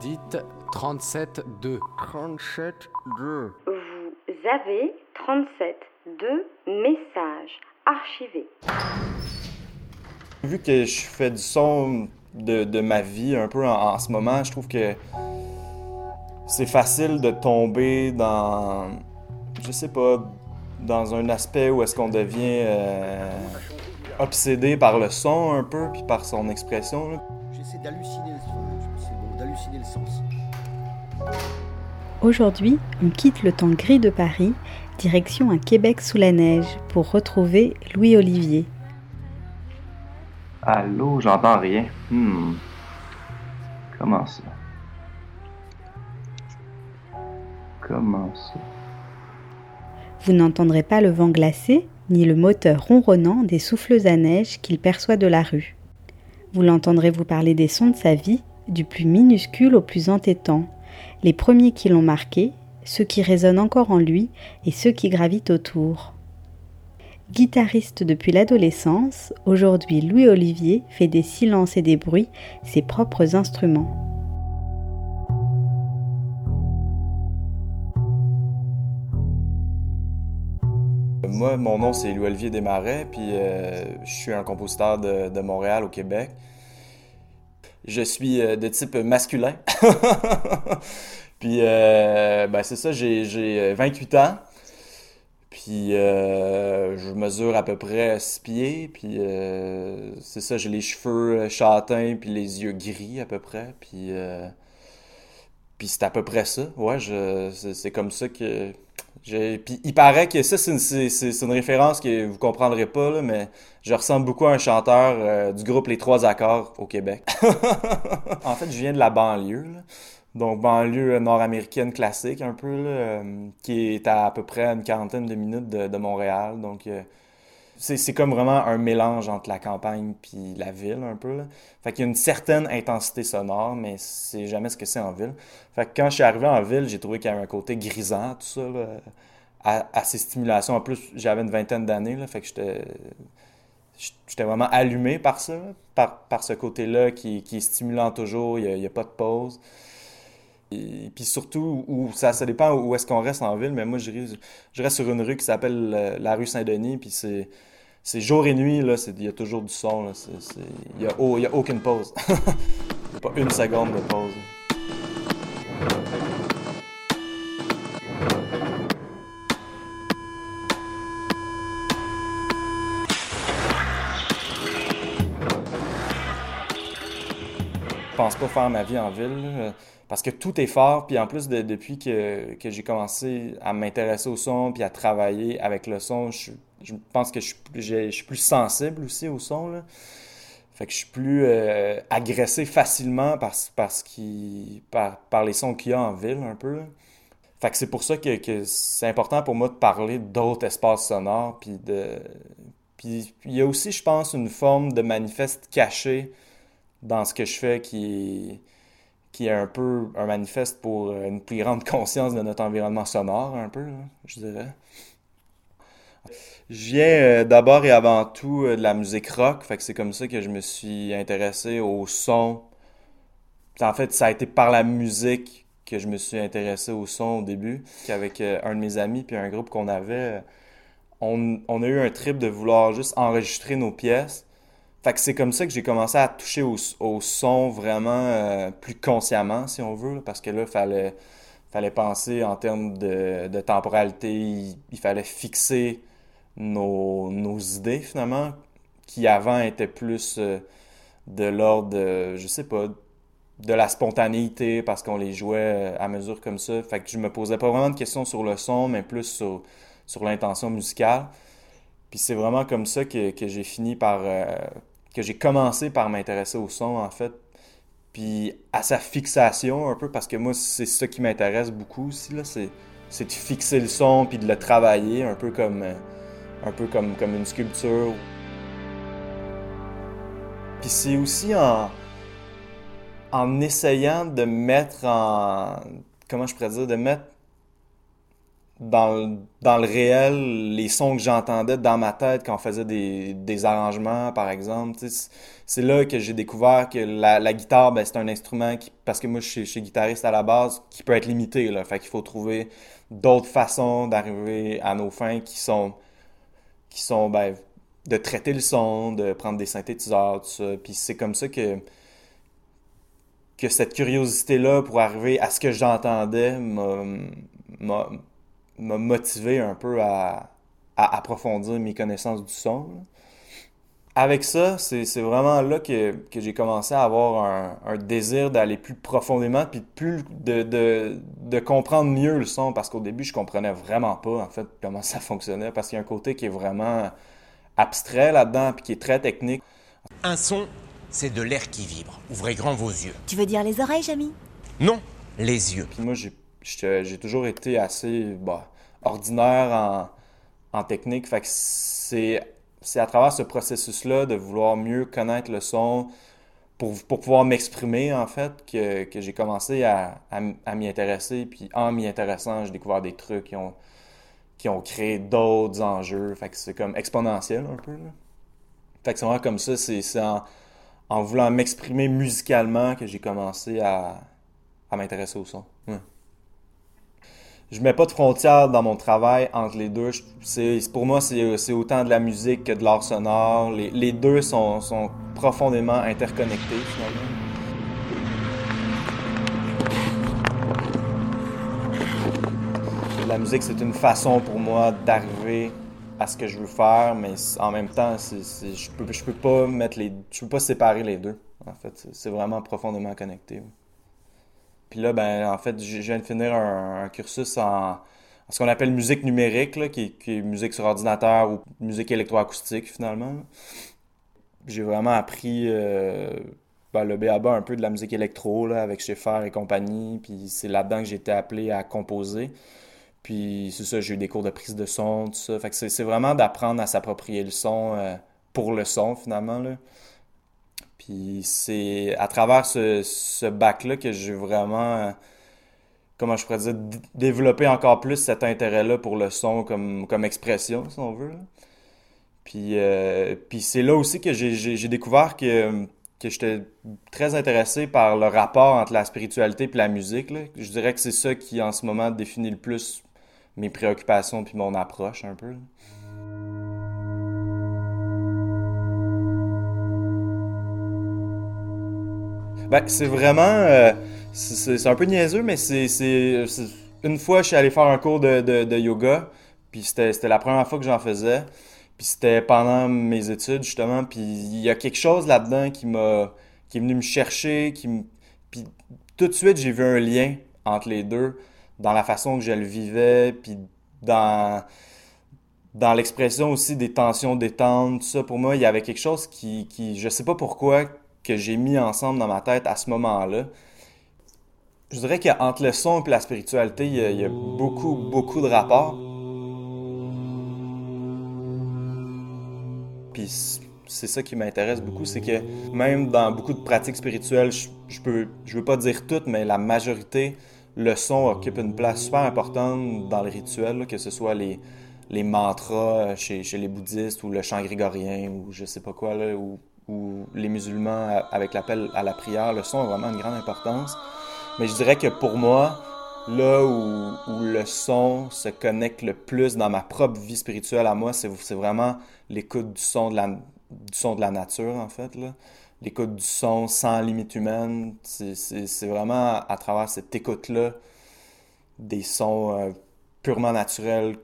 Dites 37-2. 37-2. Vous avez 37 deux messages archivés. Vu que je fais du son de, ma vie un peu en, ce moment, je trouve que c'est facile de tomber dans, je sais pas, dans un aspect où est-ce qu'on devient euh, obsédé par le son un peu, puis par son expression. J'essaie d'halluciner le sens. Aujourd'hui, on quitte le temps gris de Paris, direction un Québec sous la neige, pour retrouver Louis Olivier. Allô, j'entends rien. Hmm. Comment ça? Comment ça? Vous n'entendrez pas le vent glacé, ni le moteur ronronnant des souffleuses à neige qu'il perçoit de la rue. Vous l'entendrez vous parler des sons de sa vie, du plus minuscule au plus entêtant, les premiers qui l'ont marqué, ceux qui résonnent encore en lui et ceux qui gravitent autour. Guitariste depuis l'adolescence, aujourd'hui Louis Olivier fait des silences et des bruits ses propres instruments. Moi, mon nom c'est Louis-Olivier Desmarais, puis euh, je suis un compositeur de, Montréal au Québec. Je suis euh, de type masculin. puis, euh, ben, c'est ça, j'ai 28 ans. Puis, je mesure à peu près 6 pieds. Puis, c'est ça, j'ai les cheveux châtains, puis les yeux gris à peu près. Puis, puis c'est à peu près ça. Ouais, c'est comme ça que puis il paraît que ça, c'est une, référence que vous comprendrez pas, là, mais je ressemble beaucoup à un chanteur euh, du groupe Les Trois Accords au Québec. en fait, je viens de la banlieue, donc banlieue nord-américaine classique un peu, euh, qui est à à peu près une quarantaine de minutes de, Montréal. Donc euh, c'est comme vraiment un mélange entre la campagne puis la ville un peu. Là. Fait qu'il y a une certaine intensité sonore, mais c'est jamais ce que c'est en ville. Fait que quand je suis arrivé en ville, j'ai trouvé qu'il y avait un côté grisant, tout ça, à, ces stimulations. En plus, j'avais une vingtaine d'années, fait que j'étais vraiment allumé par ça, par, par ce côté-là qui, qui, est stimulant toujours, il n'y a, pas de pause. Et puis surtout, où, ça, dépend où est-ce qu'on reste en ville, mais moi, je, reste sur une rue qui s'appelle euh, la rue Saint-Denis, puis c'est, c'est jour et nuit, là, il y a toujours du son, il n'y a, oh, a, aucune pause. Pas une seconde de pause. Pense pas faire ma vie en ville parce que tout est fort. Puis en plus, depuis que, que j'ai commencé à m'intéresser au son puis à travailler avec le son, je, je pense que je suis, plus, sensible aussi au son. Fait que je suis plus euh, agressé facilement par, parce par, par les sons qu'il y a en ville un peu. Fait que c'est pour ça que, que c'est important pour moi de parler d'autres espaces sonores. Puis de. Puis il y a aussi, je pense, une forme de manifeste caché dans ce que je fais qui est, un peu un manifeste pour une plus grande conscience de notre environnement sonore, un peu, je dirais. Je viens euh, d'abord et avant tout euh, de la musique rock, fait que c'est comme ça que je me suis intéressé au son. En fait, ça a été par la musique que je me suis intéressé au son au début, avec euh, un de mes amis puis un groupe qu'on avait. On, a eu un trip de vouloir juste enregistrer nos pièces fait que c'est comme ça que j'ai commencé à toucher au, son vraiment euh, plus consciemment, si on veut, parce que là, il fallait, fallait penser en termes de, temporalité, il, fallait fixer nos, idées, finalement, qui avant étaient plus euh, de l'ordre, de, je sais pas, de la spontanéité, parce qu'on les jouait euh, à mesure comme ça. Fait que je me posais pas vraiment de questions sur le son, mais plus sur, sur l'intention musicale. Puis c'est vraiment comme ça que, j'ai fini par, que j'ai commencé par m'intéresser au son, en fait, puis à sa fixation un peu, parce que moi, c'est ça qui m'intéresse beaucoup aussi, là, c'est, de fixer le son, puis de le travailler, un peu comme, un peu comme, comme une sculpture. Puis c'est aussi en, en essayant de mettre en... Comment je pourrais dire? De mettre dans, le- dans le réel, les sons que j'entendais dans ma tête quand on faisait des, des arrangements, par exemple. C'est là que j'ai découvert que la, guitare, ben, c'est un instrument qui, parce que moi, je suis, je suis guitariste à la base, qui peut être limité, là. Fait qu'il faut trouver d'autres façons d'arriver à nos fins qui sont, qui sont, ben, de traiter le son, de prendre des synthétiseurs, tout ça. Puis c'est comme ça que, que cette curiosité-là pour arriver à ce que j'entendais m'a m'a- motivé un peu à, à approfondir mes connaissances du son. là. Avec ça, c'est vraiment là que, que j'ai commencé à avoir un, un désir d'aller plus profondément, puis de plus de, de, de comprendre mieux le son, parce qu'au début, je comprenais vraiment pas, en fait, comment ça fonctionnait, parce qu'il y a un côté qui est vraiment abstrait là-dedans, puis qui est très technique. Un son, c'est de l'air qui vibre. Ouvrez grand vos yeux. Tu veux dire les oreilles, Jamy? Non, les yeux. Puis moi, j'ai j'étais- j'ai toujours été assez bah, ordinaire en, en technique. Fait que c'est à travers ce processus-là de vouloir mieux connaître le son pour, pour pouvoir m'exprimer, en fait, que, que j'ai commencé à, à, m'y intéresser. Puis en m'y intéressant, j'ai découvert des trucs qui ont, qui ont créé d'autres enjeux. Fait que c'est comme exponentiel un peu. Fait que c'est vraiment comme ça. C'est en, en voulant m'exprimer musicalement que j'ai commencé à, à m'intéresser au son. Je mets pas de frontières dans mon travail entre les deux. C'est, pour moi, c'est, autant de la musique que de l'art sonore. Les, deux sont, profondément interconnectés, finalement. La musique, c'est une façon pour moi d'arriver à ce que je veux faire, mais en même temps, je peux, peux pas mettre les, je peux pas séparer les deux. En fait, c'est, vraiment profondément connecté. Puis là, ben, en fait, je viens de finir un, cursus en, ce qu'on appelle musique numérique, là, qui, est- musique sur ordinateur ou musique électroacoustique, finalement. J'ai vraiment appris euh, ben, le b.a.-ba un peu de la musique électro, là, avec Schaeffer et compagnie. Puis c'est là-dedans que j'ai été appelé à composer. Puis c'est ça, j'ai eu des cours de prise de son, tout ça. Fait que c'est c'est vraiment d'apprendre à s'approprier le son euh, pour le son, finalement, là. Puis c'est à travers ce, bac-là que j'ai vraiment, comment je pourrais dire, développé encore plus cet intérêt-là pour le son comme, comme expression, si on veut. Puis, euh, puis c'est là aussi que j'ai découvert que, que j'étais très intéressé par le rapport entre la spiritualité et la musique. Je dirais que c'est ça qui, en ce moment, définit le plus mes préoccupations puis mon approche un peu. Ben, c'est vraiment. euh, c'est un peu niaiseux, mais c'est. Une fois, je suis allé faire un cours de, de, yoga, puis c'était la première fois que j'en faisais. Puis c'était pendant mes études, justement. Puis il y a quelque chose là-dedans qui m'a. qui est venu me chercher, qui. Puis tout de suite, j'ai vu un lien entre les deux, dans la façon que je le vivais, puis dans. Dans l'expression aussi des tensions détentes, tout ça, pour moi, il y avait quelque chose qui, qui, je sais pas pourquoi, que j'ai mis ensemble dans ma tête à ce moment-là. Je dirais qu'entre le son et la spiritualité, il y a, beaucoup, beaucoup de rapports. Puis c'est ça qui m'intéresse beaucoup, c'est que même dans beaucoup de pratiques spirituelles, je, je peux, je veux pas dire toutes, mais la majorité, le son occupe une place super importante dans le rituel, que ce soit les, les mantras chez, chez les bouddhistes ou le chant grégorien ou je sais pas quoi, là, ou, ou les musulmans avec l'appel à la prière, le son a vraiment une grande importance. Mais je dirais que pour moi, là où, où le son se connecte le plus dans ma propre vie spirituelle à moi, c'est vraiment l'écoute du son de la, du son de la nature, en fait. L'écoute du son sans limite humaine. C'est vraiment à travers cette écoute-là des sons euh, purement naturels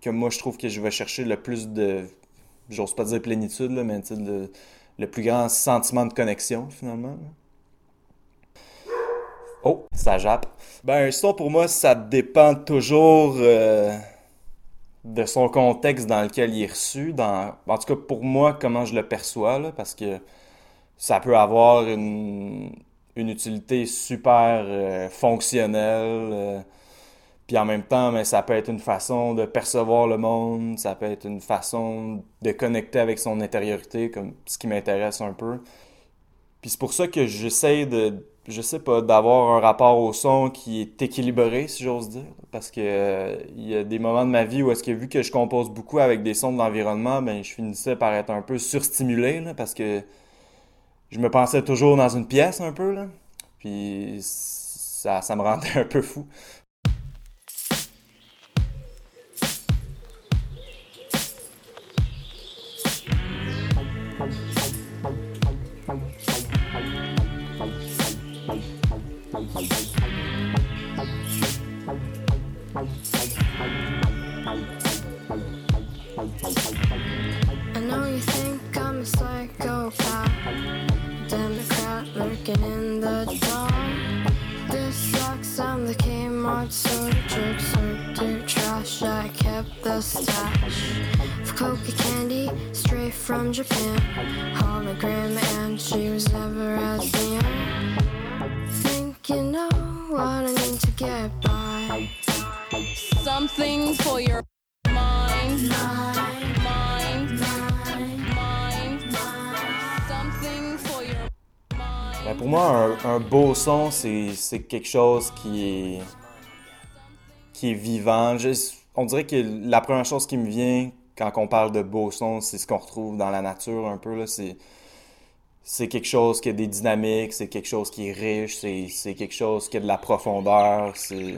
que moi je trouve que je vais chercher le plus de, j'ose pas dire plénitude, là, mais le, le plus grand sentiment de connexion finalement. Oh, ça jappe. Ben, un son pour moi, ça dépend toujours euh, de son contexte dans lequel il est reçu. Dans... En tout cas, pour moi, comment je le perçois, parce que ça peut avoir une, une utilité super euh, fonctionnelle. euh, puis en même temps, mais ça peut être une façon de percevoir le monde, ça peut être une façon de connecter avec son intériorité, comme ce qui m'intéresse un peu. Puis c'est pour ça que j'essaie de, je sais pas, d'avoir un rapport au son qui est équilibré, si j'ose dire. Parce que euh, il y a des moments de ma vie où est-ce que vu que je compose beaucoup avec des sons de l'environnement, ben je finissais par être un peu surstimulé, là, parce que je me pensais toujours dans une pièce un peu, là. Puis ça, ça me rendait un peu fou. From Japan. Hologram, and she was never as young. Think you know what I need to get by. Something for your mind, mind, mind, mind. Something for your mind. Ben, pour moi, un, un beau son, c'est c'est quelque chose qui est, qui est vivant. Je- on dirait que la première chose qui me vient quand on parle de beau son, c'est ce qu'on retrouve dans la nature un peu. là. C'est c'est quelque chose qui a des dynamiques, c'est quelque chose qui est riche, c'est c'est quelque chose qui a de la profondeur. C'est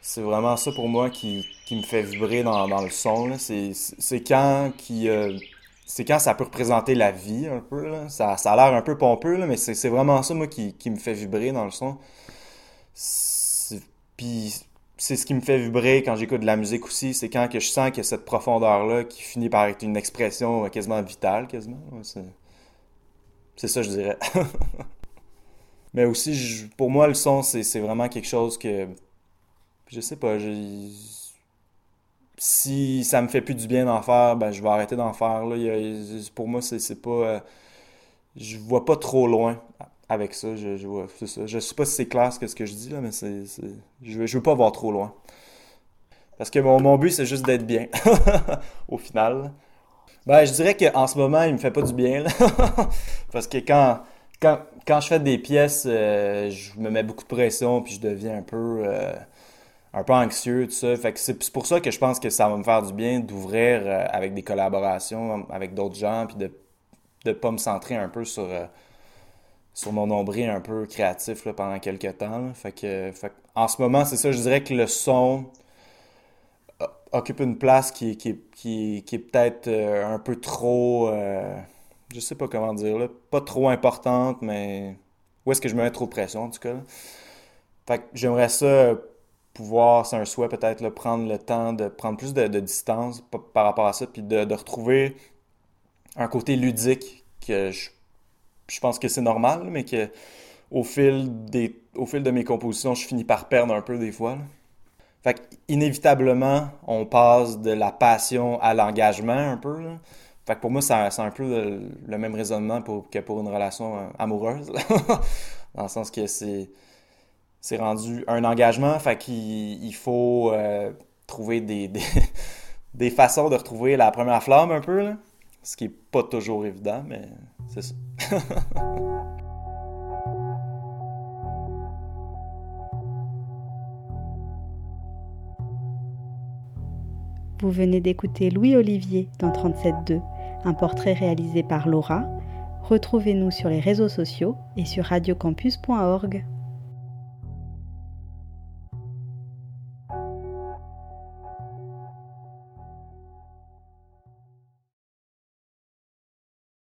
c'est vraiment ça pour moi qui, qui me fait vibrer dans, dans le son. là. C'est c'est quand qui euh, c'est quand ça peut représenter la vie un peu. Là. Ça, ça a l'air un peu pompeux, là, mais c'est c'est vraiment ça moi qui, qui me fait vibrer dans le son. Puis c'est ce qui me fait vibrer quand j'écoute de la musique aussi, c'est quand que je sens qu'il y a cette profondeur-là qui finit par être une expression quasiment vitale, quasiment. C'est ça, je dirais. Mais aussi, pour moi, le son, c'est vraiment quelque chose que je sais pas, si ça me fait plus du bien d'en faire, ben je vais arrêter d'en faire. Là. Pour moi, c'est c'est pas. euh, je vois pas trop loin avec ça. Je, je vois, ça. Je sais pas si c'est clair ce que, ce que je dis, là, mais c'est, je, veux, je veux pas voir trop loin. Parce que mon, mon but, c'est juste d'être bien. Au final. Ben, je dirais qu'en ce moment, il me fait pas du bien. Parce que quand, quand, quand je fais des pièces, euh, je me mets beaucoup de pression, puis je deviens un peu. euh, un peu anxieux, tout ça. Fait que c'est pour ça que je pense que ça va me faire du bien d'ouvrir euh, avec des collaborations avec d'autres gens, puis de ne pas me centrer un peu sur, sur mon nombril un peu créatif pendant quelques temps. Fait que, en ce moment, c'est ça, je dirais que le son o- occupe une place qui, est- peut-être euh, un peu trop, euh, je sais pas comment dire, là, pas trop importante, mais où est-ce que je me mets trop de pression en tout cas. Fait que j'aimerais ça pouvoir, c'est un souhait peut-être, prendre le temps de prendre plus de, distance pa- par rapport à ça, puis de, de retrouver un côté ludique que je, je pense que c'est normal, mais que au fil des, au fil de mes compositions, je finis par perdre un peu des fois. Fait inévitablement, on passe de la passion à l'engagement un peu. Fait que pour moi, c'est un peu le, même raisonnement que pour une relation euh, amoureuse. Dans le sens que c'est rendu un engagement, fait qu'il il faut euh, trouver des, des, façons de retrouver la première flamme un peu. Ce qui est pas toujours évident, mais c'est ça. Vous venez d'écouter Louis Olivier dans 37.2, un portrait réalisé par Laura. Retrouvez-nous sur les réseaux sociaux et sur radiocampus.org.